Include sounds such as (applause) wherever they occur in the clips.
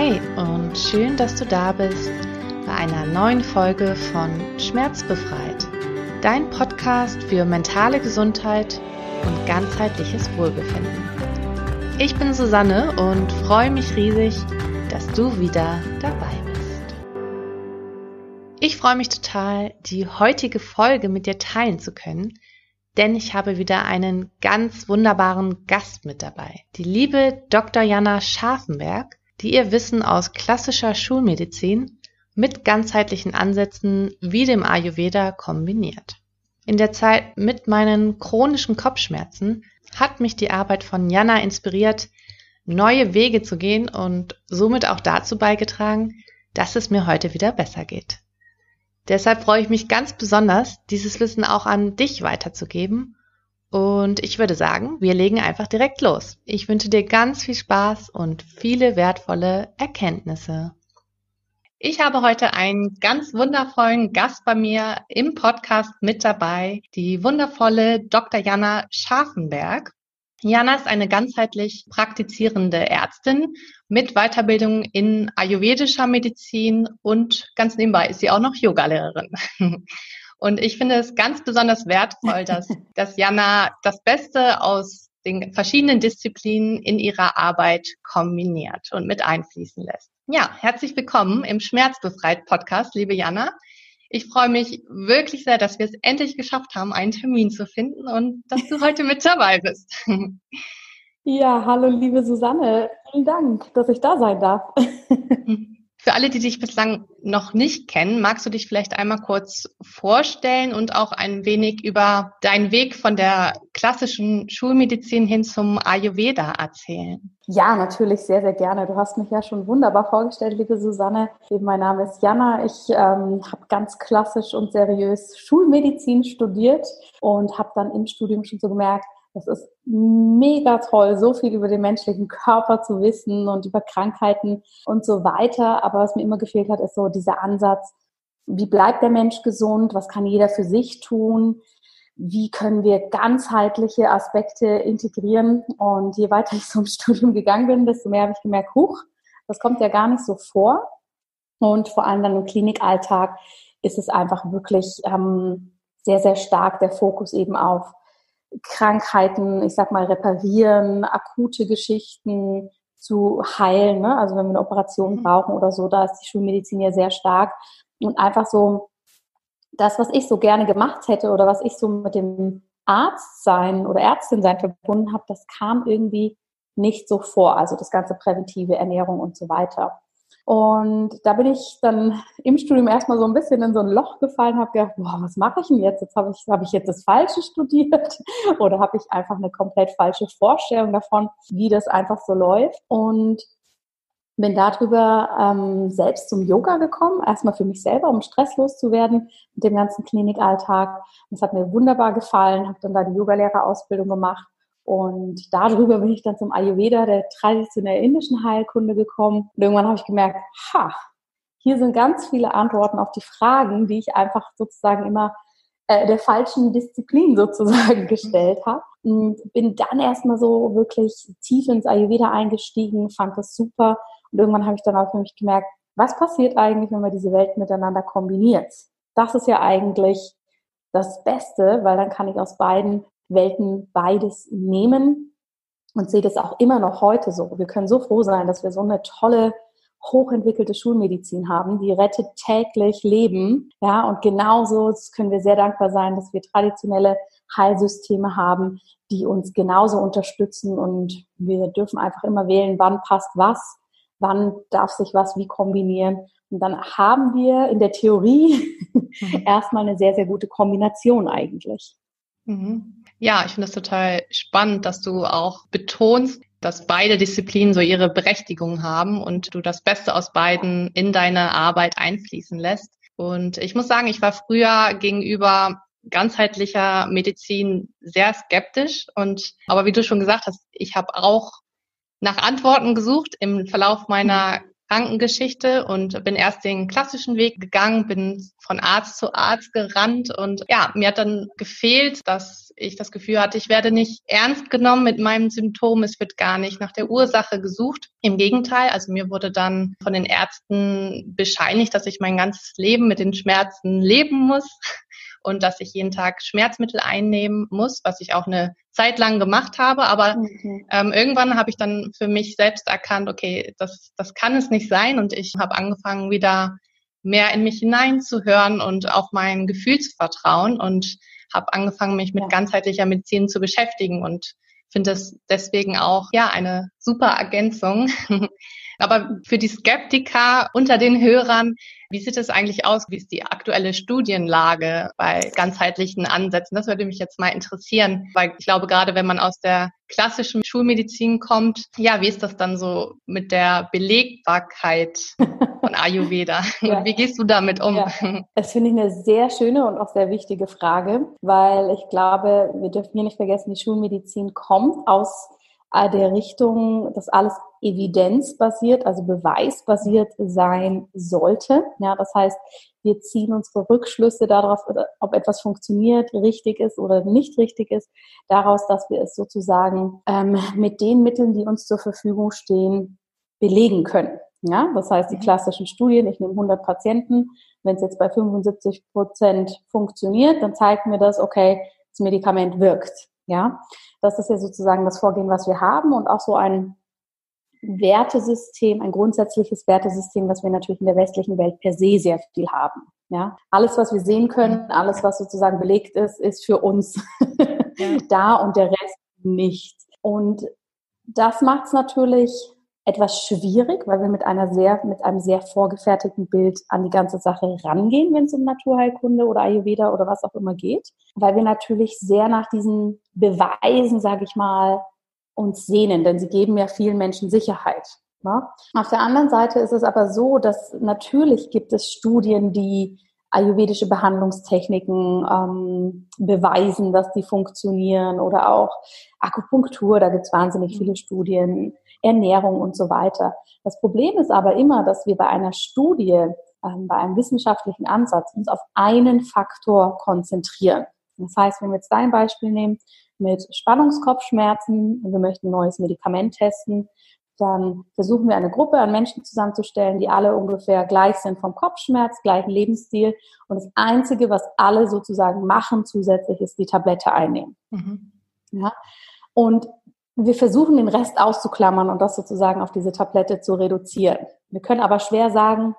Hey und schön, dass du da bist bei einer neuen Folge von Schmerzbefreit, dein Podcast für mentale Gesundheit und ganzheitliches Wohlbefinden. Ich bin Susanne und freue mich riesig, dass du wieder dabei bist. Ich freue mich total, die heutige Folge mit dir teilen zu können, denn ich habe wieder einen ganz wunderbaren Gast mit dabei. Die liebe Dr. Jana Scharfenberg, die ihr Wissen aus klassischer Schulmedizin mit ganzheitlichen Ansätzen wie dem Ayurveda kombiniert. In der Zeit mit meinen chronischen Kopfschmerzen hat mich die Arbeit von Jana inspiriert, neue Wege zu gehen und somit auch dazu beigetragen, dass es mir heute wieder besser geht. Deshalb freue ich mich ganz besonders, dieses Wissen auch an dich weiterzugeben. Und ich würde sagen, wir legen einfach direkt los. Ich wünsche dir ganz viel Spaß und viele wertvolle Erkenntnisse. Ich habe heute einen ganz wundervollen Gast bei mir im Podcast mit dabei, die wundervolle Dr. Jana Scharfenberg. Jana ist eine ganzheitlich praktizierende Ärztin mit Weiterbildung in ayurvedischer Medizin und ganz nebenbei ist sie auch noch Yogalehrerin. (laughs) Und ich finde es ganz besonders wertvoll, (laughs) dass, dass Jana das Beste aus den verschiedenen Disziplinen in ihrer Arbeit kombiniert und mit einfließen lässt. Ja, herzlich willkommen im Schmerzbefreit Podcast, liebe Jana. Ich freue mich wirklich sehr, dass wir es endlich geschafft haben, einen Termin zu finden und dass du heute mit dabei bist. Ja, hallo liebe Susanne. Vielen Dank, dass ich da sein darf. (laughs) Für alle, die dich bislang noch nicht kennen, magst du dich vielleicht einmal kurz vorstellen und auch ein wenig über deinen Weg von der klassischen Schulmedizin hin zum Ayurveda erzählen? Ja, natürlich sehr, sehr gerne. Du hast mich ja schon wunderbar vorgestellt, liebe Susanne. Mein Name ist Jana. Ich ähm, habe ganz klassisch und seriös Schulmedizin studiert und habe dann im Studium schon so gemerkt, das ist mega toll, so viel über den menschlichen Körper zu wissen und über Krankheiten und so weiter. Aber was mir immer gefehlt hat, ist so dieser Ansatz, wie bleibt der Mensch gesund? Was kann jeder für sich tun? Wie können wir ganzheitliche Aspekte integrieren? Und je weiter ich im (laughs) Studium gegangen bin, desto mehr habe ich gemerkt, huch, das kommt ja gar nicht so vor. Und vor allem dann im Klinikalltag ist es einfach wirklich ähm, sehr, sehr stark der Fokus eben auf Krankheiten, ich sag mal, reparieren, akute Geschichten zu heilen. Ne? Also wenn wir eine Operation mhm. brauchen oder so, da ist die Schulmedizin ja sehr stark. Und einfach so das, was ich so gerne gemacht hätte oder was ich so mit dem Arzt sein oder Ärztin sein verbunden habe, das kam irgendwie nicht so vor. Also das ganze präventive Ernährung und so weiter. Und da bin ich dann im Studium erstmal so ein bisschen in so ein Loch gefallen, habe gedacht, boah, was mache ich denn jetzt? Jetzt habe ich, hab ich jetzt das Falsche studiert (laughs) oder habe ich einfach eine komplett falsche Vorstellung davon, wie das einfach so läuft. Und bin darüber ähm, selbst zum Yoga gekommen, erstmal für mich selber, um stresslos zu werden mit dem ganzen Klinikalltag. Das hat mir wunderbar gefallen, habe dann da die Yogalehrerausbildung gemacht und darüber bin ich dann zum Ayurveda, der traditionell indischen Heilkunde gekommen. Und irgendwann habe ich gemerkt, ha, hier sind ganz viele Antworten auf die Fragen, die ich einfach sozusagen immer äh, der falschen Disziplin (laughs) sozusagen gestellt habe. Und bin dann erstmal so wirklich tief ins Ayurveda eingestiegen, fand das super. Und irgendwann habe ich dann auch für mich gemerkt, was passiert eigentlich, wenn man diese Welt miteinander kombiniert? Das ist ja eigentlich das Beste, weil dann kann ich aus beiden Welten beides nehmen und sehe das auch immer noch heute so. Wir können so froh sein, dass wir so eine tolle hochentwickelte Schulmedizin haben, die rettet täglich Leben. Ja, und genauso können wir sehr dankbar sein, dass wir traditionelle Heilsysteme haben, die uns genauso unterstützen und wir dürfen einfach immer wählen, wann passt was, wann darf sich was wie kombinieren. Und dann haben wir in der Theorie (laughs) erstmal eine sehr, sehr gute Kombination eigentlich. Mhm. Ja, ich finde es total spannend, dass du auch betonst, dass beide Disziplinen so ihre Berechtigung haben und du das Beste aus beiden in deine Arbeit einfließen lässt. Und ich muss sagen, ich war früher gegenüber ganzheitlicher Medizin sehr skeptisch und aber wie du schon gesagt hast, ich habe auch nach Antworten gesucht im Verlauf meiner Krankengeschichte und bin erst den klassischen Weg gegangen, bin von Arzt zu Arzt gerannt und ja, mir hat dann gefehlt, dass ich das Gefühl hatte, ich werde nicht ernst genommen mit meinem Symptom, es wird gar nicht nach der Ursache gesucht. Im Gegenteil, also mir wurde dann von den Ärzten bescheinigt, dass ich mein ganzes Leben mit den Schmerzen leben muss und dass ich jeden Tag Schmerzmittel einnehmen muss, was ich auch eine Zeit lang gemacht habe. Aber mhm. ähm, irgendwann habe ich dann für mich selbst erkannt, okay, das, das kann es nicht sein. Und ich habe angefangen, wieder mehr in mich hineinzuhören und auf mein Gefühl zu vertrauen und habe angefangen, mich mit ja. ganzheitlicher Medizin zu beschäftigen und finde es deswegen auch ja eine super Ergänzung. (laughs) Aber für die Skeptiker unter den Hörern, wie sieht es eigentlich aus? Wie ist die aktuelle Studienlage bei ganzheitlichen Ansätzen? Das würde mich jetzt mal interessieren, weil ich glaube, gerade wenn man aus der klassischen Schulmedizin kommt, ja, wie ist das dann so mit der Belegbarkeit von (laughs) Ayurveda? ja. Wie gehst du damit um? Ja. Das finde ich eine sehr schöne und auch sehr wichtige Frage, weil ich glaube, wir dürfen hier nicht vergessen, die Schulmedizin kommt aus der Richtung, dass alles evidenzbasiert, also beweisbasiert sein sollte. Ja, das heißt, wir ziehen unsere Rückschlüsse darauf, ob etwas funktioniert, richtig ist oder nicht richtig ist, daraus, dass wir es sozusagen ähm, mit den Mitteln, die uns zur Verfügung stehen, belegen können. Ja, das heißt, die mhm. klassischen Studien, ich nehme 100 Patienten, wenn es jetzt bei 75 Prozent funktioniert, dann zeigt mir das, okay, das Medikament wirkt. Ja, das ist ja sozusagen das Vorgehen, was wir haben und auch so ein Wertesystem, ein grundsätzliches Wertesystem, was wir natürlich in der westlichen Welt per se sehr viel haben. Ja, alles, was wir sehen können, alles, was sozusagen belegt ist, ist für uns (laughs) da und der Rest nicht. Und das macht es natürlich etwas schwierig, weil wir mit einer sehr, mit einem sehr vorgefertigten Bild an die ganze Sache rangehen, wenn es um Naturheilkunde oder Ayurveda oder was auch immer geht, weil wir natürlich sehr nach diesen Beweisen, sage ich mal, uns sehnen, denn sie geben ja vielen Menschen Sicherheit. Ne? Auf der anderen Seite ist es aber so, dass natürlich gibt es Studien, die ayurvedische Behandlungstechniken ähm, beweisen, dass die funktionieren oder auch Akupunktur, da gibt es wahnsinnig viele Studien, Ernährung und so weiter. Das Problem ist aber immer, dass wir bei einer Studie, ähm, bei einem wissenschaftlichen Ansatz uns auf einen Faktor konzentrieren. Das heißt, wenn wir jetzt dein Beispiel nehmen mit Spannungskopfschmerzen und wir möchten ein neues Medikament testen, dann versuchen wir eine Gruppe an Menschen zusammenzustellen, die alle ungefähr gleich sind vom Kopfschmerz, gleichen Lebensstil. Und das Einzige, was alle sozusagen machen zusätzlich, ist die Tablette einnehmen. Mhm. Ja? Und wir versuchen den Rest auszuklammern und das sozusagen auf diese Tablette zu reduzieren. Wir können aber schwer sagen,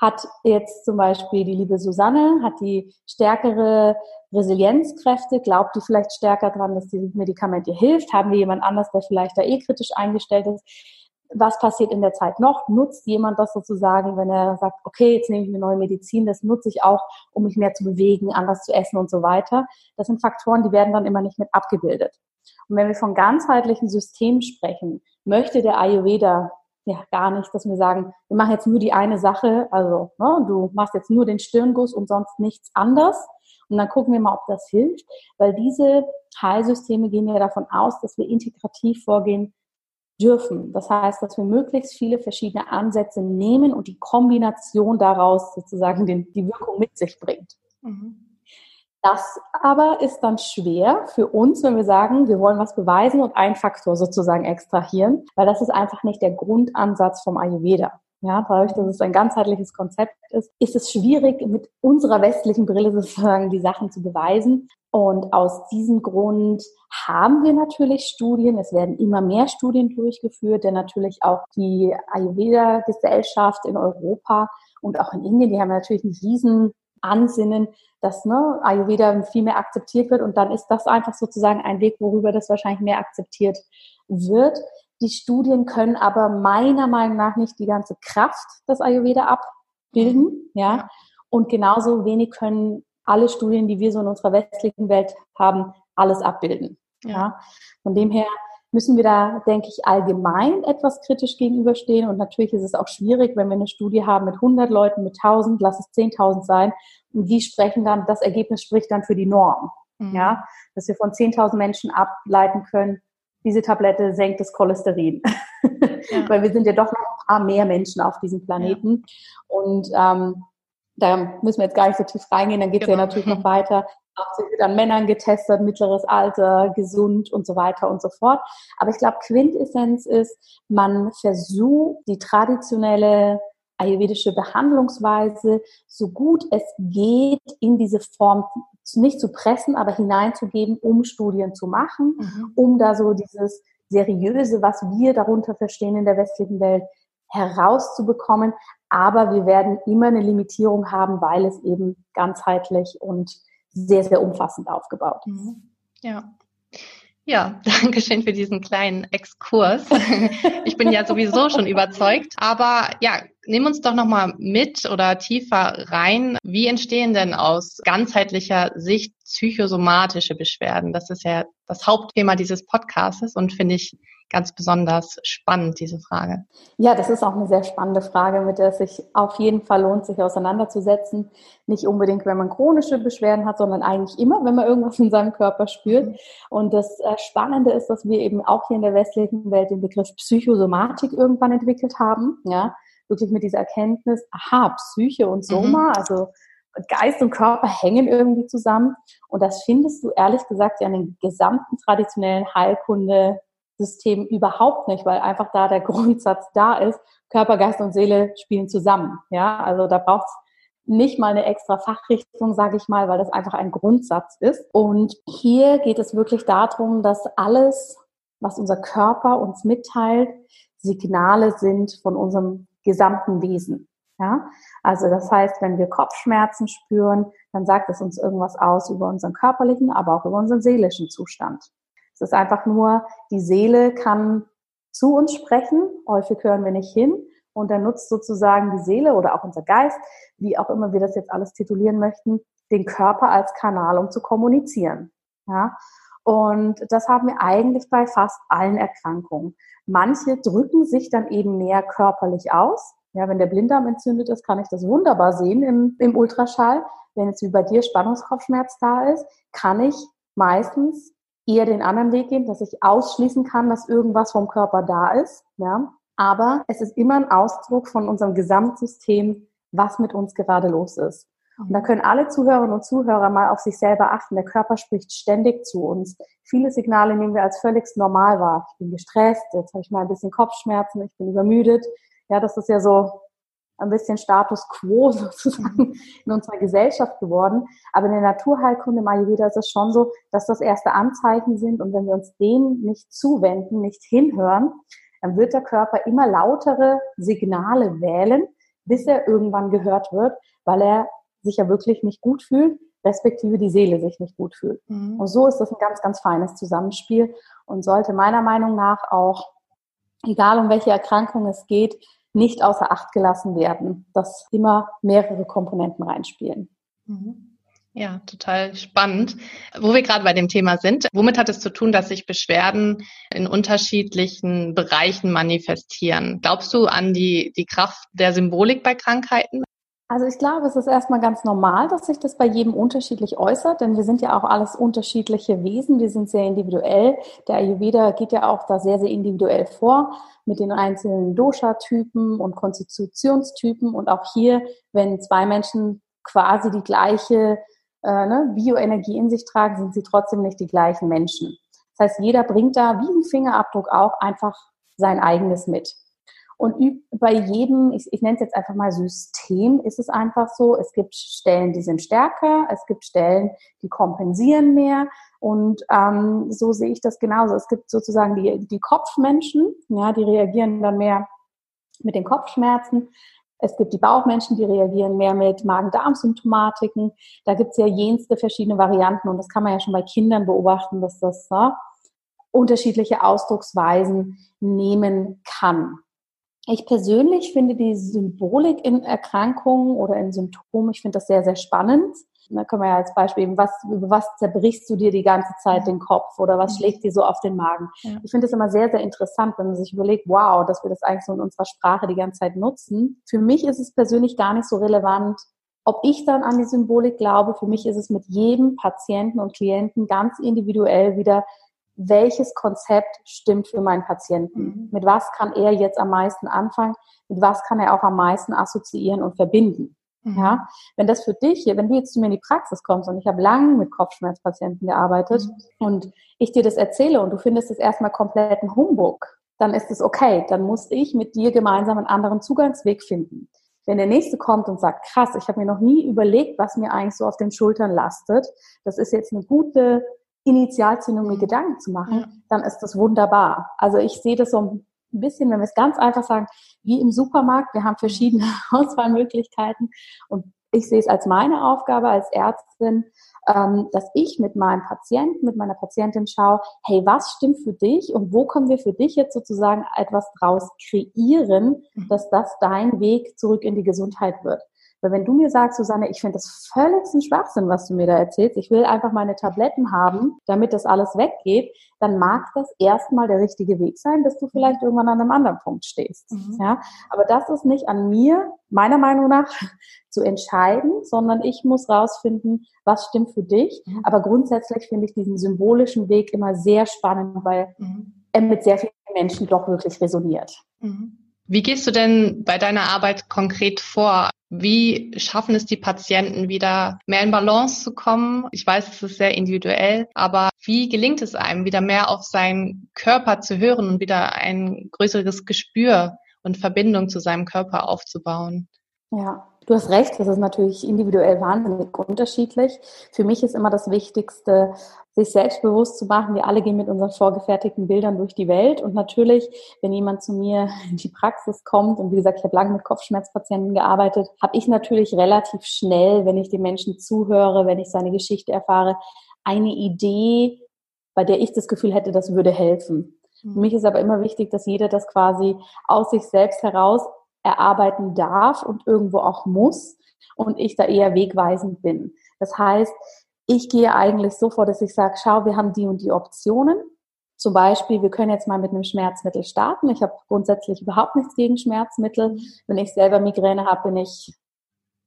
hat jetzt zum Beispiel die liebe Susanne, hat die stärkere Resilienzkräfte, glaubt die vielleicht stärker dran, dass dieses Medikament ihr hilft? Haben wir jemand anders, der vielleicht da eh kritisch eingestellt ist? Was passiert in der Zeit noch? Nutzt jemand das sozusagen, wenn er sagt, okay, jetzt nehme ich eine neue Medizin, das nutze ich auch, um mich mehr zu bewegen, anders zu essen und so weiter. Das sind Faktoren, die werden dann immer nicht mit abgebildet. Und wenn wir von ganzheitlichen Systemen sprechen, möchte der Ayurveda ja gar nicht, dass wir sagen, wir machen jetzt nur die eine Sache, also ne, du machst jetzt nur den Stirnguss und sonst nichts anders. Und dann gucken wir mal, ob das hilft, weil diese Heilsysteme gehen ja davon aus, dass wir integrativ vorgehen dürfen. Das heißt, dass wir möglichst viele verschiedene Ansätze nehmen und die Kombination daraus sozusagen den, die Wirkung mit sich bringt. Mhm. Das aber ist dann schwer für uns, wenn wir sagen, wir wollen was beweisen und einen Faktor sozusagen extrahieren, weil das ist einfach nicht der Grundansatz vom Ayurveda. Ja, dadurch, dass es ein ganzheitliches Konzept ist, ist es schwierig, mit unserer westlichen Brille sozusagen die Sachen zu beweisen. Und aus diesem Grund haben wir natürlich Studien. Es werden immer mehr Studien durchgeführt, denn natürlich auch die Ayurveda-Gesellschaft in Europa und auch in Indien, die haben natürlich einen riesen Ansinnen, dass ne, Ayurveda viel mehr akzeptiert wird und dann ist das einfach sozusagen ein Weg, worüber das wahrscheinlich mehr akzeptiert wird. Die Studien können aber meiner Meinung nach nicht die ganze Kraft des Ayurveda abbilden, ja. ja. Und genauso wenig können alle Studien, die wir so in unserer westlichen Welt haben, alles abbilden. Ja. Von dem her müssen wir da, denke ich, allgemein etwas kritisch gegenüberstehen. Und natürlich ist es auch schwierig, wenn wir eine Studie haben mit 100 Leuten, mit 1000, lass es 10.000 sein. Und die sprechen dann, das Ergebnis spricht dann für die Norm. Mhm. Ja, dass wir von 10.000 Menschen ableiten können, diese Tablette senkt das Cholesterin. Ja. (laughs) Weil wir sind ja doch noch ein paar mehr Menschen auf diesem Planeten. Ja. Und ähm, da müssen wir jetzt gar nicht so tief reingehen, dann geht es genau. ja natürlich noch weiter. Auch wird an Männern getestet, mittleres Alter, gesund und so weiter und so fort. Aber ich glaube, Quintessenz ist, man versucht, die traditionelle ayurvedische Behandlungsweise so gut es geht in diese Form nicht zu pressen, aber hineinzugeben, um Studien zu machen, mhm. um da so dieses seriöse, was wir darunter verstehen in der westlichen Welt, herauszubekommen. Aber wir werden immer eine Limitierung haben, weil es eben ganzheitlich und sehr, sehr umfassend aufgebaut ist. Mhm. Ja. Ja, (laughs) danke schön für diesen kleinen Exkurs. (laughs) Ich bin ja sowieso schon überzeugt, aber ja, nimm uns doch nochmal mit oder tiefer rein. Wie entstehen denn aus ganzheitlicher Sicht psychosomatische Beschwerden? Das ist ja das Hauptthema dieses Podcasts und finde ich ganz besonders spannend, diese Frage. Ja, das ist auch eine sehr spannende Frage, mit der es sich auf jeden Fall lohnt, sich auseinanderzusetzen. Nicht unbedingt, wenn man chronische Beschwerden hat, sondern eigentlich immer, wenn man irgendwas in seinem Körper spürt. Und das äh, Spannende ist, dass wir eben auch hier in der westlichen Welt den Begriff Psychosomatik irgendwann entwickelt haben. Ja, wirklich mit dieser Erkenntnis, aha, Psyche und Soma, mhm. also Geist und Körper hängen irgendwie zusammen. Und das findest du ehrlich gesagt ja in den gesamten traditionellen Heilkunde System überhaupt nicht, weil einfach da der (laughs) Grundsatz da ist, Körper, Geist und Seele spielen zusammen. Ja, also da braucht es nicht mal eine extra Fachrichtung, sage ich mal, weil das einfach ein Grundsatz ist. Und hier geht es wirklich darum, dass alles, was unser Körper uns mitteilt, Signale sind von unserem gesamten Wesen. Ja, also das heißt, wenn wir Kopfschmerzen spüren, dann sagt es uns irgendwas aus über unseren körperlichen, aber auch über unseren seelischen Zustand. Es ist einfach nur, die Seele kann zu uns sprechen, häufig hören wir nicht hin und dann nutzt sozusagen die Seele oder auch unser Geist, wie auch immer wir das jetzt alles titulieren möchten, den Körper als Kanal, um zu kommunizieren. Ja? Und das haben wir eigentlich bei fast allen Erkrankungen. Manche drücken sich dann eben mehr körperlich aus. Ja, wenn der Blinddarm entzündet ist, kann ich das wunderbar sehen im, im Ultraschall. Wenn jetzt wie bei dir Spannungskopfschmerz da ist, kann ich meistens eher den anderen Weg gehen, dass ich ausschließen kann, dass irgendwas vom Körper da ist. Ja? Aber es ist immer ein Ausdruck von unserem Gesamtsystem, was mit uns gerade los ist. Und da können alle Zuhörerinnen und Zuhörer mal auf sich selber achten. Der Körper spricht ständig zu uns. Viele Signale nehmen wir als völlig normal wahr. Ich bin gestresst, jetzt habe ich mal ein bisschen Kopfschmerzen, ich bin übermüdet. Ja, das ist ja so ein bisschen Status quo (laughs) sozusagen in unserer Gesellschaft geworden. Aber in der Naturheilkunde im Ayurveda ist es schon so, dass das erste Anzeichen sind. Und wenn wir uns denen nicht zuwenden, nicht hinhören, dann wird der Körper immer lautere Signale wählen, bis er irgendwann gehört wird, weil er sich ja wirklich nicht gut fühlt, respektive die Seele sich nicht gut fühlt. Mhm. Und so ist das ein ganz, ganz feines Zusammenspiel und sollte meiner Meinung nach auch, egal um welche Erkrankung es geht, nicht außer Acht gelassen werden, dass immer mehrere Komponenten reinspielen. Mhm. Ja, total spannend. Wo wir gerade bei dem Thema sind, womit hat es zu tun, dass sich Beschwerden in unterschiedlichen Bereichen manifestieren? Glaubst du an die, die Kraft der Symbolik bei Krankheiten? Also ich glaube, es ist erstmal ganz normal, dass sich das bei jedem unterschiedlich äußert, denn wir sind ja auch alles unterschiedliche Wesen, wir sind sehr individuell. Der Ayurveda geht ja auch da sehr, sehr individuell vor mit den einzelnen Dosha-Typen und Konstitutionstypen und auch hier, wenn zwei Menschen quasi die gleiche äh, ne, Bioenergie in sich tragen, sind sie trotzdem nicht die gleichen Menschen. Das heißt, jeder bringt da wie ein Fingerabdruck auch einfach sein eigenes mit. Und bei jedem, ich, ich nenne es jetzt einfach mal System, ist es einfach so, es gibt Stellen, die sind stärker, es gibt Stellen, die kompensieren mehr. Und ähm, so sehe ich das genauso. Es gibt sozusagen die, die Kopfmenschen, ja, die reagieren dann mehr mit den Kopfschmerzen. Es gibt die Bauchmenschen, die reagieren mehr mit Magen-Darm-Symptomatiken. Da gibt es ja jenste verschiedene Varianten und das kann man ja schon bei Kindern beobachten, dass das ja, unterschiedliche Ausdrucksweisen nehmen kann. Ich persönlich finde die Symbolik in Erkrankungen oder in Symptomen, ich finde das sehr, sehr spannend. Da können wir ja als Beispiel eben, was, über was zerbrichst du dir die ganze Zeit den Kopf oder was schlägt dir so auf den Magen? Ja. Ich finde das immer sehr, sehr interessant, wenn man sich überlegt, wow, dass wir das eigentlich so in unserer Sprache die ganze Zeit nutzen. Für mich ist es persönlich gar nicht so relevant, ob ich dann an die Symbolik glaube. Für mich ist es mit jedem Patienten und Klienten ganz individuell wieder welches Konzept stimmt für meinen Patienten. Mhm. Mit was kann er jetzt am meisten anfangen? Mit was kann er auch am meisten assoziieren und verbinden? Mhm. Ja, wenn das für dich, wenn du jetzt zu mir in die Praxis kommst und ich habe lange mit Kopfschmerzpatienten gearbeitet mhm. und ich dir das erzähle und du findest es erstmal komplett ein Humbug, dann ist es okay. Dann muss ich mit dir gemeinsam einen anderen Zugangsweg finden. Wenn der nächste kommt und sagt, krass, ich habe mir noch nie überlegt, was mir eigentlich so auf den Schultern lastet, das ist jetzt eine gute Initialzündung, mir. Gedanken zu machen, ja. dann ist das wunderbar. Also ich sehe das so ein bisschen, wenn wir es ganz einfach sagen, wie im Supermarkt, wir haben verschiedene (laughs) Auswahlmöglichkeiten und ich sehe es als meine Aufgabe als Ärztin, ähm, dass ich mit meinem Patienten, mit meiner Patientin schaue, hey, was stimmt für dich und wo können wir für dich jetzt sozusagen etwas draus kreieren, mhm. dass das dein Weg zurück in die Gesundheit wird. Weil wenn du mir sagst, Susanne, ich finde das völlig ein Schwachsinn, was du mir da erzählst, ich will einfach meine Tabletten haben, damit das alles weggeht, dann mag das erstmal der richtige Weg sein, dass du vielleicht mhm. irgendwann an einem anderen Punkt stehst. Mhm. Ja, aber das ist nicht an mir, meiner Meinung nach, (laughs) zu entscheiden, sondern ich muss rausfinden, was stimmt für dich. Mhm. Aber grundsätzlich finde ich diesen symbolischen Weg immer sehr spannend, weil mhm. er mit sehr vielen Menschen doch wirklich resoniert. Mhm. Wie gehst du denn bei deiner Arbeit konkret vor? Wie schaffen es die Patienten wieder mehr in Balance zu kommen? Ich weiß, es ist sehr individuell, aber wie gelingt es einem, wieder mehr auf seinen Körper zu hören und wieder ein größeres Gespür und Verbindung zu seinem Körper aufzubauen? Ja, du hast recht, das ist natürlich individuell wahnsinnig unterschiedlich. Für mich ist immer das Wichtigste, sich selbstbewusst zu machen. Wir alle gehen mit unseren vorgefertigten Bildern durch die Welt. Und natürlich, wenn jemand zu mir in die Praxis kommt, und wie gesagt, ich habe lange mit Kopfschmerzpatienten gearbeitet, habe ich natürlich relativ schnell, wenn ich dem Menschen zuhöre, wenn ich seine Geschichte erfahre, eine Idee, bei der ich das Gefühl hätte, das würde helfen. Mhm. Für mich ist aber immer wichtig, dass jeder das quasi aus sich selbst heraus erarbeiten darf und irgendwo auch muss und ich da eher wegweisend bin. Das heißt, ich gehe eigentlich so vor, dass ich sage, schau, wir haben die und die Optionen. Zum Beispiel, wir können jetzt mal mit einem Schmerzmittel starten. Ich habe grundsätzlich überhaupt nichts gegen Schmerzmittel. Wenn ich selber Migräne habe, bin ich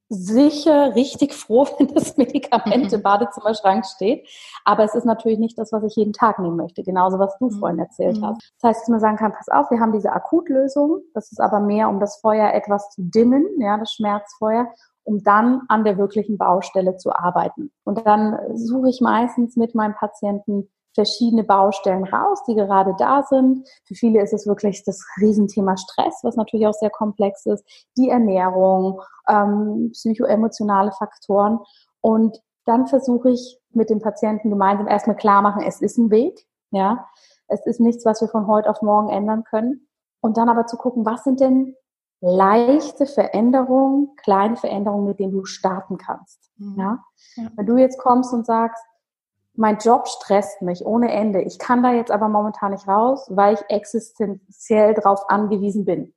sicher richtig froh, (laughs) wenn das Medikament im Badezimmerschrank steht. Aber es ist natürlich nicht das, was ich jeden Tag nehmen möchte. Genauso, was du mhm. vorhin erzählt mhm. hast. Das heißt, dass man sagen kann, pass auf, wir haben diese Akutlösung. Das ist aber mehr, um das Feuer etwas zu dimmen, ja, das Schmerzfeuer um dann an der wirklichen Baustelle zu arbeiten. Und dann suche ich meistens mit meinem Patienten verschiedene Baustellen raus, die gerade da sind. Für viele ist es wirklich das Riesenthema Stress, was natürlich auch sehr komplex ist, die Ernährung, ähm, psychoemotionale Faktoren. Und dann versuche ich mit dem Patienten gemeinsam erstmal klar machen, es ist ein Weg, ja. Es ist nichts, was wir von heute auf morgen ändern können. Und dann aber zu gucken, was sind denn leichte Veränderungen, kleine Veränderungen, mit denen du starten kannst. Mhm. Ja? ja? Wenn du jetzt kommst und sagst, mein Job stresst mich ohne Ende, ich kann da jetzt aber momentan nicht raus, weil ich existenziell darauf angewiesen bin.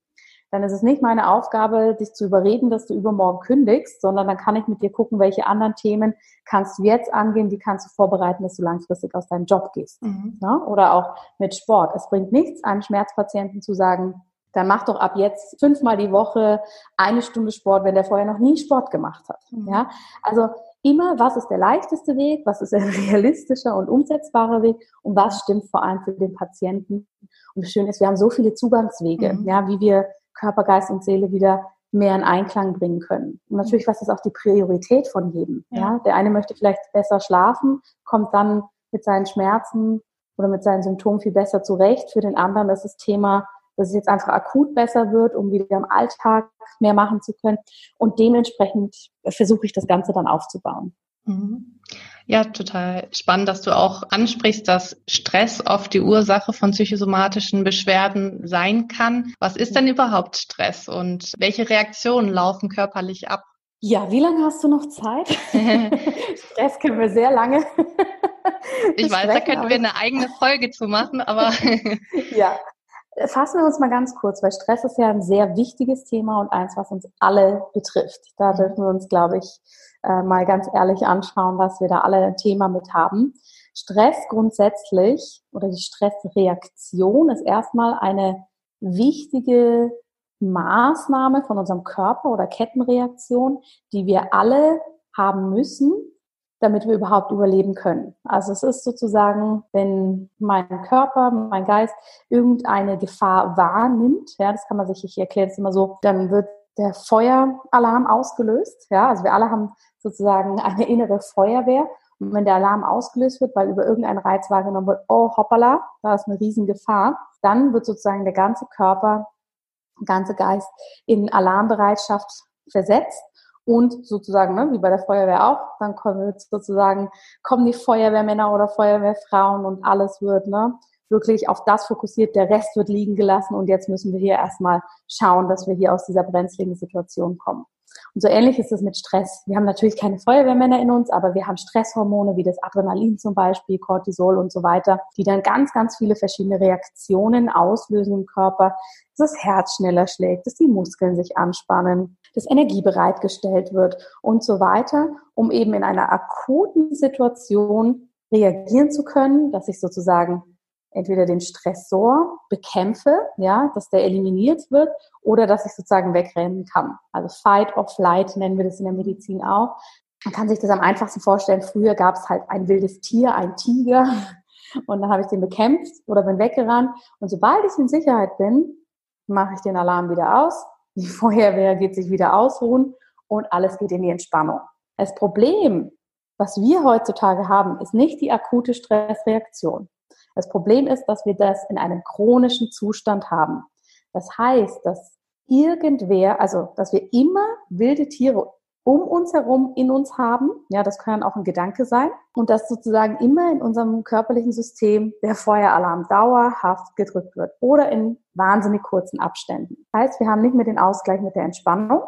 Dann ist es nicht meine Aufgabe, dich zu überreden, dass du übermorgen kündigst, sondern dann kann ich mit dir gucken, welche anderen Themen kannst du jetzt angehen, die kannst du vorbereiten, dass du langfristig aus deinem Job gehst. Mhm. Ja? Oder auch mit Sport. Es bringt nichts, einem Schmerzpatienten zu sagen, dann mach doch ab jetzt fünfmal die Woche eine Stunde Sport, wenn der vorher noch nie Sport gemacht hat. Mhm. Ja, also immer, was ist der leichteste Weg, was ist ein (laughs) realistischer und umsetzbarer Weg und was stimmt vor allem für den Patienten. Und das Schöne ist, wir haben so viele Zugangswege, mhm. ja, wie wir Körper, Geist und Seele wieder mehr in Einklang bringen können. Und natürlich, was ist auch die Priorität von jedem? Ja. ja. Der eine möchte vielleicht besser schlafen, kommt dann mit seinen Schmerzen oder mit seinen Symptomen viel besser zurecht. Für den anderen ist das Thema dass es jetzt einfach akut besser wird, um wieder im Alltag mehr machen zu können. Und dementsprechend versuche ich das Ganze dann aufzubauen. Mhm. Ja, total spannend, dass du auch ansprichst, dass Stress oft die Ursache von psychosomatischen Beschwerden sein kann. Was ist denn überhaupt Stress und welche Reaktionen laufen körperlich ab? Ja, wie lange hast du noch Zeit? (laughs) Stress können wir sehr lange. ich weiß, da könnten wir eine eigene Folge zu machen, aber. (laughs) ja, fassen wir uns mal ganz kurz, weil Stress ist ja ein sehr wichtiges Thema und eins, was uns alle betrifft. Da mhm. dürfen wir uns, glaube ich, äh, mal ganz ehrlich anschauen, was wir da alle ein Thema mit haben. Stress grundsätzlich oder die Stressreaktion ist erstmal eine wichtige Maßnahme von unserem Körper oder Kettenreaktion, die wir alle haben müssen, damit wir überhaupt überleben können. Also es ist sozusagen, wenn mein Körper, mein Geist irgendeine Gefahr wahrnimmt, ja, das kann man sich, ich erkläre es immer so, dann wird der Feueralarm ausgelöst. Ja, also wir alle haben sozusagen (laughs) eine innere Feuerwehr. Und wenn der Alarm ausgelöst wird, weil über irgendeinen Reiz wahrgenommen wird, oh hoppala, da ist eine Riesengefahr, dann wird sozusagen der ganze Körper, der ganze Geist in Alarmbereitschaft versetzt und sozusagen, ne, wie bei der Feuerwehr auch, dann kommen sozusagen, kommen die Feuerwehrmänner oder Feuerwehrfrauen und alles wird, ne, wirklich auf das fokussiert, der Rest wird liegen gelassen und jetzt müssen wir hier erstmal schauen, dass wir hier aus dieser brenzligen Situation kommen. Und so ähnlich ist es mit Stress. Wir haben natürlich keine Feuerwehrmänner in uns, aber wir haben Stresshormone wie das Adrenalin zum Beispiel, Cortisol und so weiter, die dann ganz, ganz viele verschiedene Reaktionen auslösen im Körper, dass das Herz schneller schlägt, dass die Muskeln sich anspannen, dass Energie bereitgestellt wird und so weiter, um eben in einer akuten Situation reagieren zu können, dass ich sozusagen entweder den Stressor bekämpfe, ja, dass der eliminiert wird, oder dass ich sozusagen wegrennen kann. Also Fight or Flight nennen wir das in der Medizin auch. Man kann sich das am einfachsten vorstellen. Früher gab es halt ein wildes Tier, ein Tiger, (laughs) und dann habe ich den bekämpft oder bin weggerannt. Und sobald ich in Sicherheit bin, mache ich den Alarm wieder aus. Die (laughs) Feuerwehr geht sich wieder ausruhen und alles geht in die Entspannung. Das Problem, was wir heutzutage haben, ist nicht die akute Stressreaktion. Das Problem ist, dass wir das in einem chronischen Zustand haben. Das heißt, dass irgendwer, also dass wir immer wilde Tiere um uns herum in uns haben. Ja, das kann auch ein Gedanke sein. Und dass sozusagen immer in unserem körperlichen System der Feueralarm dauerhaft gedrückt wird oder in wahnsinnig kurzen Abständen. Das heißt, wir haben nicht mehr den Ausgleich mit der Entspannung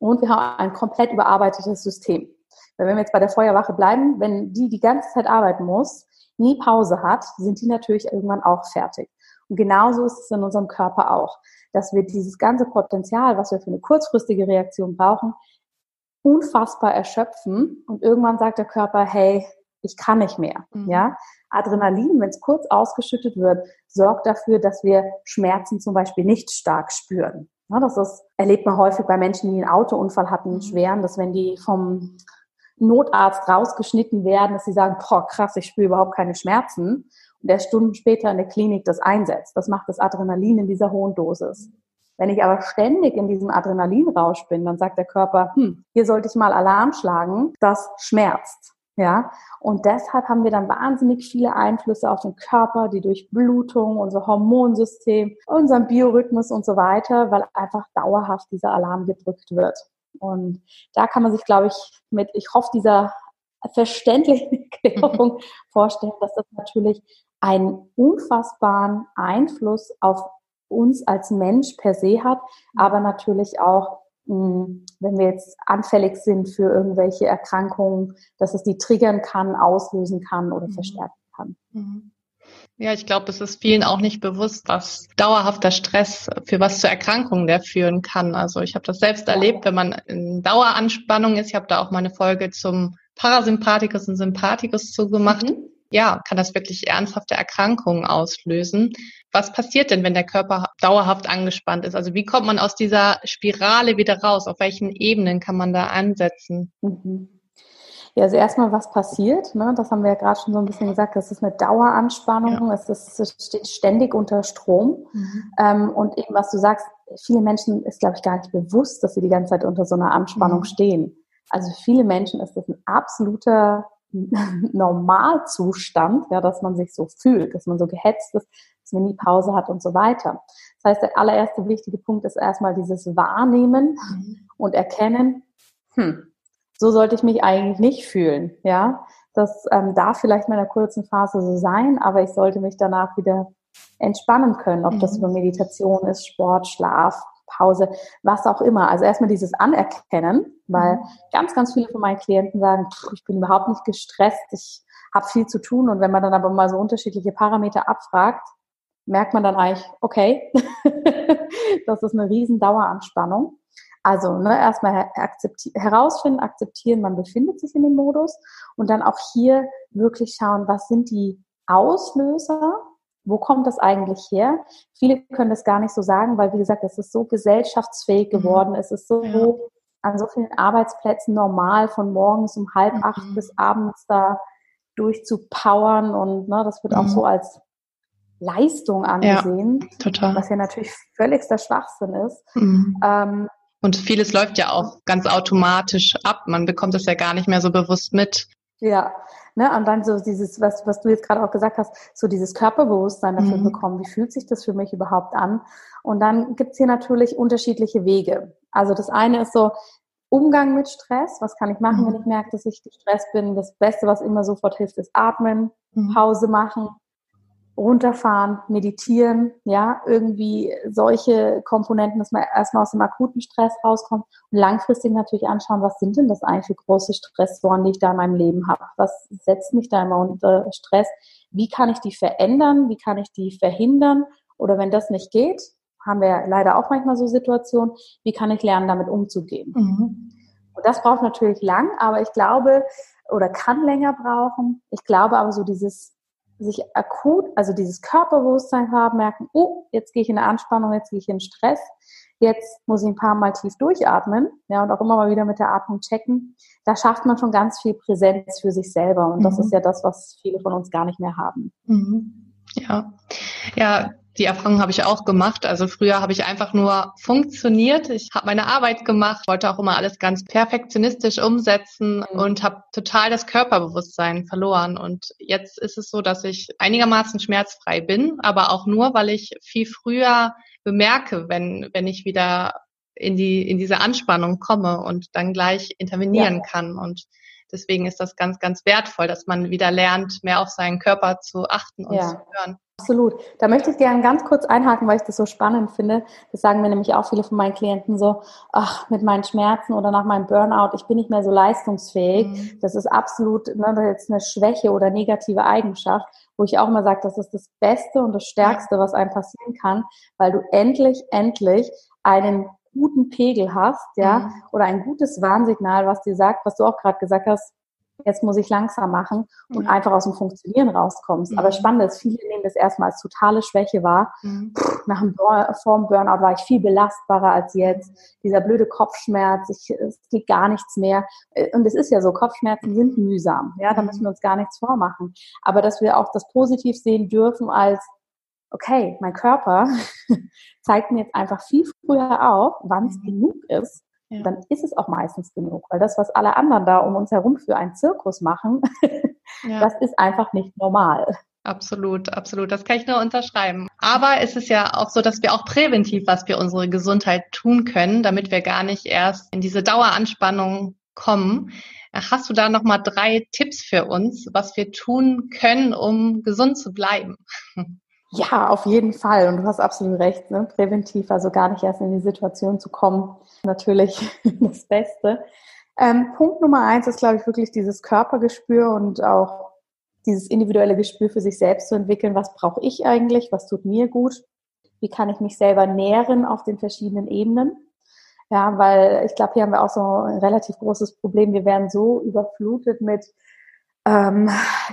und wir haben ein komplett überarbeitetes System. Weil wenn wir jetzt bei der Feuerwache bleiben, wenn die die ganze Zeit arbeiten muss, nie Pause hat, sind die natürlich irgendwann auch fertig. Und genauso ist es in unserem Körper auch, dass wir dieses ganze Potenzial, was wir für eine kurzfristige Reaktion brauchen, unfassbar erschöpfen und irgendwann sagt der Körper, hey, ich kann nicht mehr. Mhm. Ja, Adrenalin, wenn es kurz ausgeschüttet wird, sorgt dafür, dass wir Schmerzen zum Beispiel nicht stark spüren. Ja, das ist, erlebt man häufig bei Menschen, die einen Autounfall hatten, einen mhm. schweren, dass wenn die vom Notarzt rausgeschnitten werden, dass sie sagen, boah, krass, ich spüre überhaupt keine Schmerzen. Und der Stunden später in der Klinik das einsetzt. Das macht das Adrenalin in dieser hohen Dosis. Wenn ich aber ständig in diesem Adrenalinrausch bin, dann sagt der Körper, hm, hier sollte ich mal Alarm schlagen, das schmerzt. Ja, und deshalb haben wir dann wahnsinnig viele Einflüsse auf den Körper, die Durchblutung, unser Hormonsystem, unseren Biorhythmus und so weiter, weil einfach dauerhaft dieser Alarm gedrückt wird. Und da kann man sich, glaube ich, mit, ich hoffe, dieser verständlichen (laughs) Erklärung vorstellen, dass das natürlich einen unfassbaren Einfluss auf uns als Mensch per se hat, aber natürlich auch, hm, wenn wir jetzt anfällig sind für irgendwelche Erkrankungen, dass es die triggern kann, auslösen kann oder mhm. verstärken kann. Mhm. Ja, ich glaube, es ist vielen auch nicht bewusst, was dauerhafter Stress für was zur Erkrankung der führen kann. Also ich habe das selbst erlebt, wenn man in Daueranspannung ist. Ich habe da auch mal eine Folge zum Parasympathikus und Sympathikus zugemacht. Mhm. Ja, kann das wirklich ernsthafte Erkrankungen auslösen. Was passiert denn, wenn der Körper dauerhaft angespannt ist? Also wie kommt man aus dieser Spirale wieder raus? Auf welchen Ebenen kann man da ansetzen? Mhm. Ja, also erstmal, was passiert, ne? das haben wir ja gerade schon so ein bisschen gesagt, das ist eine Daueranspannung, ja. es, ist, es steht ständig unter Strom. Mhm. Ähm, und eben, was du sagst, viele Menschen ist, glaube ich, gar nicht bewusst, dass sie die ganze Zeit unter so einer Anspannung mhm. stehen. Also viele Menschen ist das ein absoluter Normalzustand, ja, dass man sich so fühlt, dass man so gehetzt ist, dass man nie Pause hat und so weiter. Das heißt, der allererste wichtige Punkt ist erstmal dieses Wahrnehmen mhm. und Erkennen, hm, so sollte ich mich eigentlich nicht fühlen. Ja, das ähm, darf vielleicht in einer kurzen Phase so sein, aber ich sollte mich danach wieder entspannen können, ob mhm. das über Meditation ist, Sport, Schlaf, Pause, was auch immer. Also erstmal dieses Anerkennen, weil mhm. ganz, ganz viele von meinen Klienten sagen, ich bin überhaupt nicht gestresst, ich habe viel zu tun und wenn man dann aber mal so unterschiedliche Parameter abfragt, merkt man dann eigentlich, okay, (laughs) das ist eine riesen Daueranspannung. Also ne, erstmal akzepti herausfinden, akzeptieren, man befindet sich in dem Modus und dann auch hier wirklich schauen, was sind die Auslöser, wo kommt das eigentlich her? Viele können das gar nicht so sagen, weil wie gesagt, es ist so gesellschaftsfähig mhm. geworden, mhm. es ist so ja. an so vielen Arbeitsplätzen normal von morgens um halb acht mhm. bis abends da durchzupowern und ne, das wird mhm. auch so als Leistung angesehen, ja, total. was ja natürlich völligster Schwachsinn ist. Mhm. Ähm, und vieles läuft ja auch ganz automatisch ab. Man bekommt das ja gar nicht mehr so bewusst mit. Ja, ne, und dann so dieses, was, was du jetzt gerade auch gesagt hast, so dieses Körperbewusstsein dafür mhm. bekommen, wie fühlt sich das für mich überhaupt an? Und dann gibt's hier natürlich unterschiedliche Wege. Also das eine ist so, Umgang mit Stress, was kann ich machen, mhm. wenn ich merke, dass ich gestresst bin? Das Beste, was immer sofort hilft, ist atmen, mhm. Pause machen, runterfahren, meditieren, ja, irgendwie solche Komponenten, dass man erstmal aus dem akuten Stress rauskommt und langfristig natürlich anschauen, was sind denn das eigentlich für große Stressoren, die ich da in meinem Leben habe? Was setzt mich da immer unter Stress? Wie kann ich die verändern? Wie kann ich die verhindern? Oder wenn das nicht geht, haben wir leider auch manchmal so Situationen, wie kann ich lernen, damit umzugehen? Mhm. Und das braucht natürlich lang, aber ich glaube, oder kann länger brauchen. Ich glaube aber so dieses sich akut, also dieses Körperbewusstsein haben, merken, oh, jetzt gehe ich in eine Anspannung, jetzt gehe ich in Stress, jetzt muss ich ein paar Mal tief durchatmen, ja, und auch immer mal wieder mit der Atmung checken. Da schafft man schon ganz viel Präsenz für sich selber. Und das mhm. ist ja das, was viele von uns gar nicht mehr haben. Mhm. Ja. Ja, die Erfahrung habe ich auch gemacht. Also früher habe ich einfach nur funktioniert. Ich habe meine Arbeit gemacht, wollte auch immer alles ganz perfektionistisch umsetzen und habe total das Körperbewusstsein verloren. Und jetzt ist es so, dass ich einigermaßen schmerzfrei bin, aber auch nur, weil ich viel früher bemerke, wenn, wenn ich wieder in die, in diese Anspannung komme und dann gleich intervenieren ja. kann. Und deswegen ist das ganz, ganz wertvoll, dass man wieder lernt, mehr auf seinen Körper zu achten und ja. zu hören. Absolut. Da möchte ich gerne ganz kurz einhaken, weil ich das so spannend finde. Das sagen mir nämlich auch viele von meinen Klienten so, ach, mit meinen Schmerzen oder nach meinem Burnout, ich bin nicht mehr so leistungsfähig. Mhm. Das ist absolut ne, ist eine Schwäche oder negative Eigenschaft, wo ich auch immer sage, das ist das Beste und das Stärkste, was einem passieren kann, weil du endlich, endlich einen guten Pegel hast, ja, mhm. oder ein gutes Warnsignal, was dir sagt, was du auch gerade gesagt hast, jetzt muss ich langsam machen und mhm. einfach aus dem Funktionieren rauskommst. Mhm. Aber spannend ist, viele nehmen das erstmal als totale Schwäche wahr. Mhm. nach dem vor Burnout war ich viel belastbarer als jetzt. Dieser blöde Kopfschmerz, ich, es geht gar nichts mehr. Und es ist ja so, Kopfschmerzen sind mühsam. Ja, da müssen wir uns gar nichts vormachen. Aber dass wir auch das positiv sehen dürfen als okay, mein Körper (laughs) zeigt mir jetzt einfach viel früher auf, wann es mhm. genug ist ja. dann ist es auch meistens genug. Weil das, was alle anderen da um uns herum für einen Zirkus machen, (laughs) ja. das ist einfach nicht normal. Absolut, absolut. Das kann ich nur unterschreiben. Aber es ist ja auch so, dass wir auch präventiv was für unsere Gesundheit tun können, damit wir gar nicht erst in diese Daueranspannung kommen. Hast du da nochmal drei Tipps für uns, was wir tun können, um gesund zu bleiben? (laughs) Ja, auf jeden Fall. Und du hast absolut recht, ne? präventiv, also gar nicht erst in die Situation zu kommen, natürlich (laughs) das Beste. Ähm, Punkt Nummer eins ist, glaube ich, wirklich dieses Körpergespür und auch dieses individuelle Gespür für sich selbst zu entwickeln. Was brauche ich eigentlich? Was tut mir gut? Wie kann ich mich selber nähren auf den verschiedenen Ebenen? Ja, weil ich glaube, hier haben wir auch so ein relativ großes Problem. Wir werden so überflutet mit ähm,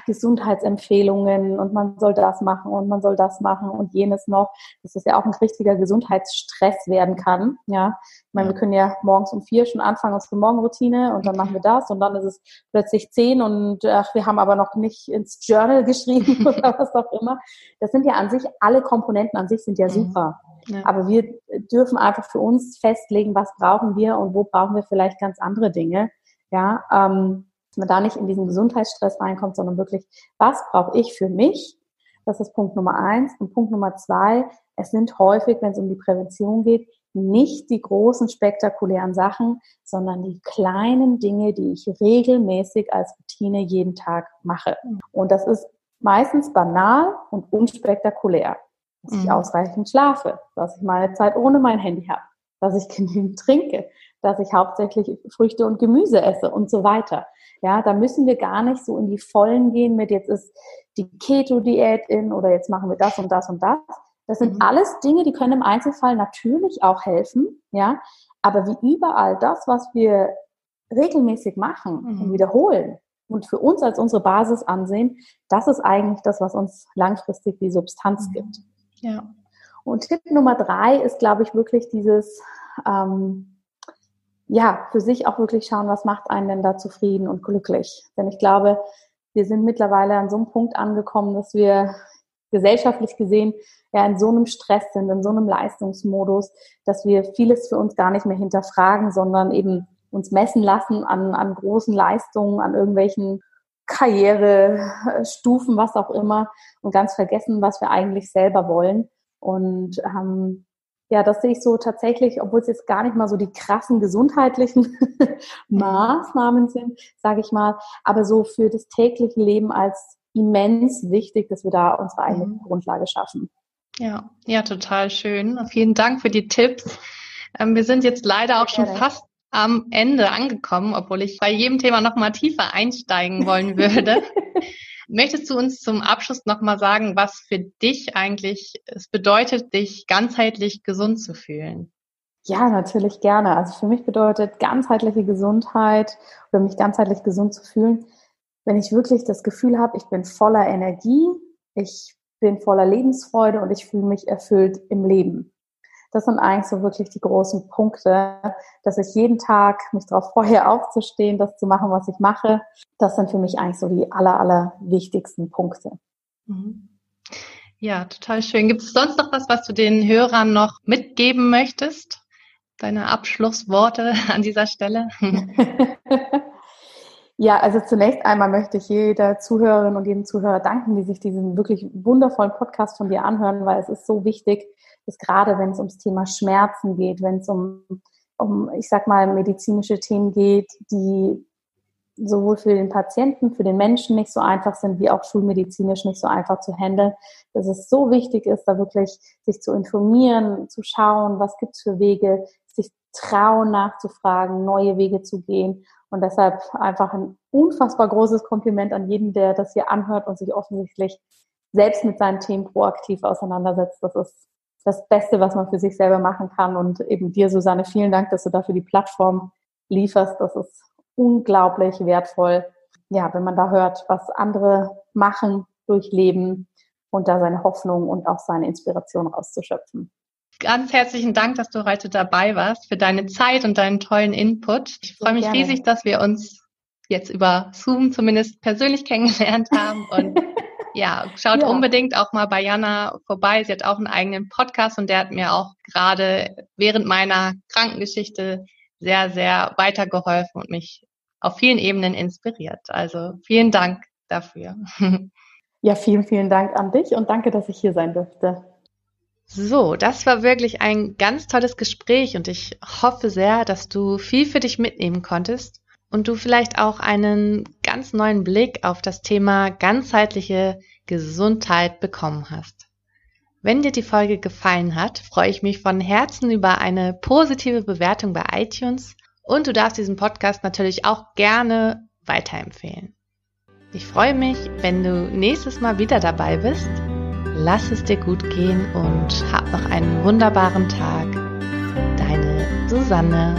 Gesundheitsempfehlungen und man soll das machen und man soll das machen und jenes noch, dass das ja auch ein richtiger Gesundheitsstress werden kann. Ja, ich meine, wir können ja morgens um vier schon anfangen, unsere Morgenroutine und dann machen wir das und dann ist es plötzlich zehn und ach, wir haben aber noch nicht ins Journal (laughs) geschrieben oder was auch immer. Das sind ja an sich, alle Komponenten an sich sind ja mhm. super. Ja. Aber wir dürfen einfach für uns festlegen, was brauchen wir und wo brauchen wir vielleicht ganz andere Dinge. Ja, ähm, dass man da nicht in diesen Gesundheitsstress reinkommt, sondern wirklich, was brauche ich für mich? Das ist Punkt Nummer eins. Und Punkt Nummer zwei, es sind häufig, wenn es um die Prävention geht, nicht die großen spektakulären Sachen, sondern die kleinen Dinge, die ich regelmäßig als Routine jeden Tag mache. Und das ist meistens banal und unspektakulär. Dass ich mhm. ausreichend schlafe, dass ich meine Zeit ohne mein Handy habe, dass ich (laughs) genügend trinke, dass ich hauptsächlich Früchte und Gemüse esse und so weiter. Ja, da müssen wir gar nicht so in die Vollen gehen mit jetzt ist die Keto-Diät in oder jetzt machen wir das und das und das. Das sind mhm. alles Dinge, die können im Einzelfall natürlich auch helfen, ja. Aber wie überall das, was wir regelmäßig machen mhm. und wiederholen und für uns als unsere Basis ansehen, das ist eigentlich das, was uns langfristig die Substanz mhm. gibt. Ja. Und Tipp Nummer drei ist, glaube ich, wirklich dieses ähm, ja, für sich auch wirklich schauen, was macht einen denn da zufrieden und glücklich. Denn ich glaube, wir sind mittlerweile an so einem Punkt angekommen, dass wir gesellschaftlich gesehen ja in so einem Stress sind, in so einem Leistungsmodus, dass wir vieles für uns gar nicht mehr hinterfragen, sondern eben uns messen lassen an, an großen Leistungen, an irgendwelchen Karrierestufen, was auch immer, und ganz vergessen, was wir eigentlich selber wollen. Und ähm, ja, das sehe ich so tatsächlich, obwohl es jetzt gar nicht mal so die krassen gesundheitlichen (laughs) Maßnahmen sind, sage ich mal, aber so für das tägliche Leben als immens wichtig, dass wir da unsere eigene mhm. Grundlage schaffen. Ja, ja, total schön. Vielen Dank für die Tipps. Ähm, wir sind jetzt leider auch schon fast am Ende angekommen, obwohl ich bei jedem Thema noch mal tiefer einsteigen wollen würde. (laughs) Möchtest du uns zum Abschluss nochmal sagen, was für dich eigentlich es bedeutet, dich ganzheitlich gesund zu fühlen? Ja, natürlich gerne. Also für mich bedeutet ganzheitliche Gesundheit oder mich ganzheitlich gesund zu fühlen, wenn ich wirklich das Gefühl habe, ich bin voller Energie, ich bin voller Lebensfreude und ich fühle mich erfüllt im Leben. Das sind eigentlich so wirklich die großen Punkte, dass ich jeden Tag mich darauf freue, (laughs) aufzustehen, das zu machen, was ich mache. Das sind für mich eigentlich so die aller, aller wichtigsten Punkte. Mhm. Ja, total schön. Gibt es sonst noch was, was du den Hörern noch mitgeben möchtest? Deine Abschlussworte (laughs) an dieser Stelle? (laughs) Ja, also zunächst einmal möchte ich jeder Zuhörerin und jedem Zuhörer danken, die sich diesen wirklich wundervollen Podcast von dir anhören, weil es ist so wichtig, dass gerade wenn es ums Thema Schmerzen geht, wenn es um, um, ich sag mal, medizinische Themen geht, die sowohl für den Patienten, für den Menschen nicht so einfach sind, wie auch schulmedizinisch nicht so einfach zu handeln, dass es so wichtig ist, da wirklich sich zu informieren, zu schauen, was gibt's für Wege, sich trauen nachzufragen, neue Wege zu gehen. Und deshalb einfach ein unfassbar großes Kompliment an jeden, der das hier anhört und sich offensichtlich selbst mit seinen Themen proaktiv auseinandersetzt. Das ist das Beste, was man für sich selber machen kann. Und eben dir, Susanne, vielen Dank, dass du dafür die Plattform lieferst. Das ist unglaublich wertvoll. Ja, wenn man da hört, was andere machen, durchleben und da seine Hoffnung und auch seine Inspiration rauszuschöpfen. Ganz herzlichen Dank, dass du heute dabei warst, für deine Zeit und deinen tollen Input. Ich freue mich Gerne. riesig, dass wir uns jetzt über Zoom zumindest persönlich kennengelernt haben und (laughs) Ja, schaut ja. unbedingt auch mal bei Jana vorbei. Sie hat auch einen eigenen Podcast und der hat mir auch gerade während meiner Krankengeschichte sehr, sehr weitergeholfen und mich auf vielen Ebenen inspiriert. Also vielen Dank dafür. (laughs) Ja, vielen, vielen Dank an dich und danke, dass ich hier sein durfte. So, das war wirklich ein ganz tolles Gespräch und ich hoffe sehr, dass du viel für dich mitnehmen konntest und du vielleicht auch einen ganz neuen Blick auf das Thema ganzheitliche Gesundheit bekommen hast. Wenn dir die Folge gefallen hat, freue ich mich von Herzen über eine positive Bewertung bei iTunes und du darfst diesen Podcast natürlich auch gerne weiterempfehlen. Ich freue mich, wenn du nächstes Mal wieder dabei bist. Lass es dir gut gehen und hab noch einen wunderbaren Tag. Deine Susanne.